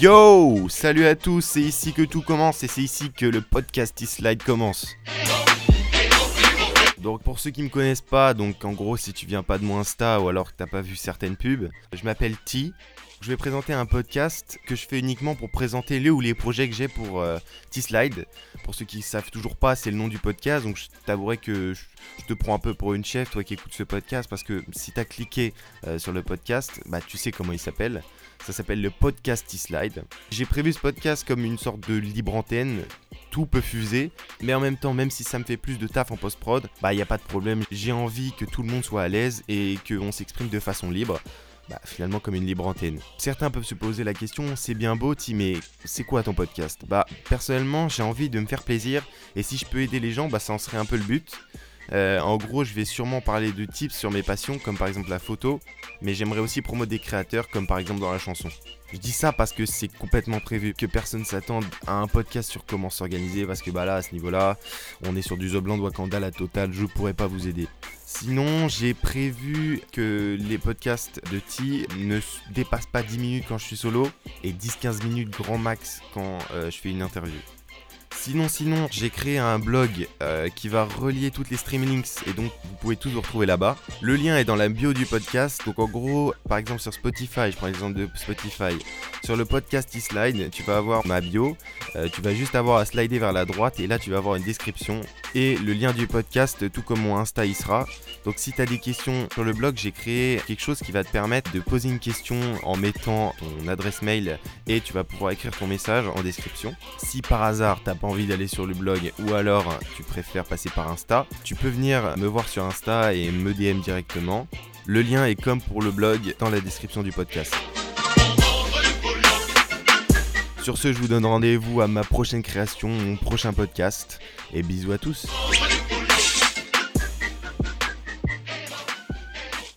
Yo Salut à tous, c'est ici que tout commence et c'est ici que le podcast E-Slide commence. Donc pour ceux qui me connaissent pas, donc en gros si tu viens pas de mon Insta ou alors que t'as pas vu certaines pubs, je m'appelle T. Je vais présenter un podcast que je fais uniquement pour présenter les ou les projets que j'ai pour euh, T-Slide. Pour ceux qui savent toujours pas, c'est le nom du podcast, donc je t'avouerai que je, te prends un peu pour une chef, toi qui écoutes ce podcast, parce que si t'as cliqué euh, sur le podcast, bah tu sais comment il s'appelle. Ça s'appelle le podcast T-Slide. J'ai prévu ce podcast comme une sorte de libre antenne. Tout peut fuser, mais en même temps, même si ça me fait plus de taf en post-prod, bah y a pas de problème. J'ai envie que tout le monde soit à l'aise et qu'on s'exprime de façon libre. Bah, finalement comme une libre antenne. Certains peuvent se poser la question, c'est bien beau Tim, mais c'est quoi ton podcast? Bah personnellement j'ai envie de me faire plaisir et si je peux aider les gens, bah ça en serait un peu le but. Euh, en gros, je vais sûrement parler de tips sur mes passions, comme par exemple la photo, mais j'aimerais aussi promouvoir des créateurs, comme par exemple dans la chanson. Je dis ça parce que c'est complètement prévu, que personne s'attende à un podcast sur comment s'organiser, parce que bah là, à ce niveau-là, on est sur du Zobland Wakanda, la totale, je pourrais pas vous aider. Sinon, j'ai prévu que les podcasts de T ne dépassent pas 10 minutes quand je suis solo et 10-15 minutes grand max quand euh, je fais une interview. Sinon, sinon, j'ai créé un blog euh, qui va relier toutes les stream links et donc vous pouvez tous vous retrouver là-bas. Le lien est dans la bio du podcast. Donc en gros, par exemple sur Spotify, je prends l'exemple de Spotify. Sur le podcast e-slide, tu vas avoir ma bio. Euh, tu vas juste avoir à slider vers la droite et là tu vas avoir une description et le lien du podcast, tout comme mon Insta y sera. Donc si tu as des questions sur le blog, j'ai créé quelque chose qui va te permettre de poser une question en mettant ton adresse mail et tu vas pouvoir écrire ton message en description. Si par hasard t'as pas envie d'aller sur le blog ou alors tu préfères passer par Insta, tu peux venir me voir sur Insta et me DM directement. Le lien est comme pour le blog dans la description du podcast. Sur ce, je vous donne rendez-vous à ma prochaine création, mon prochain podcast. Et bisous à tous.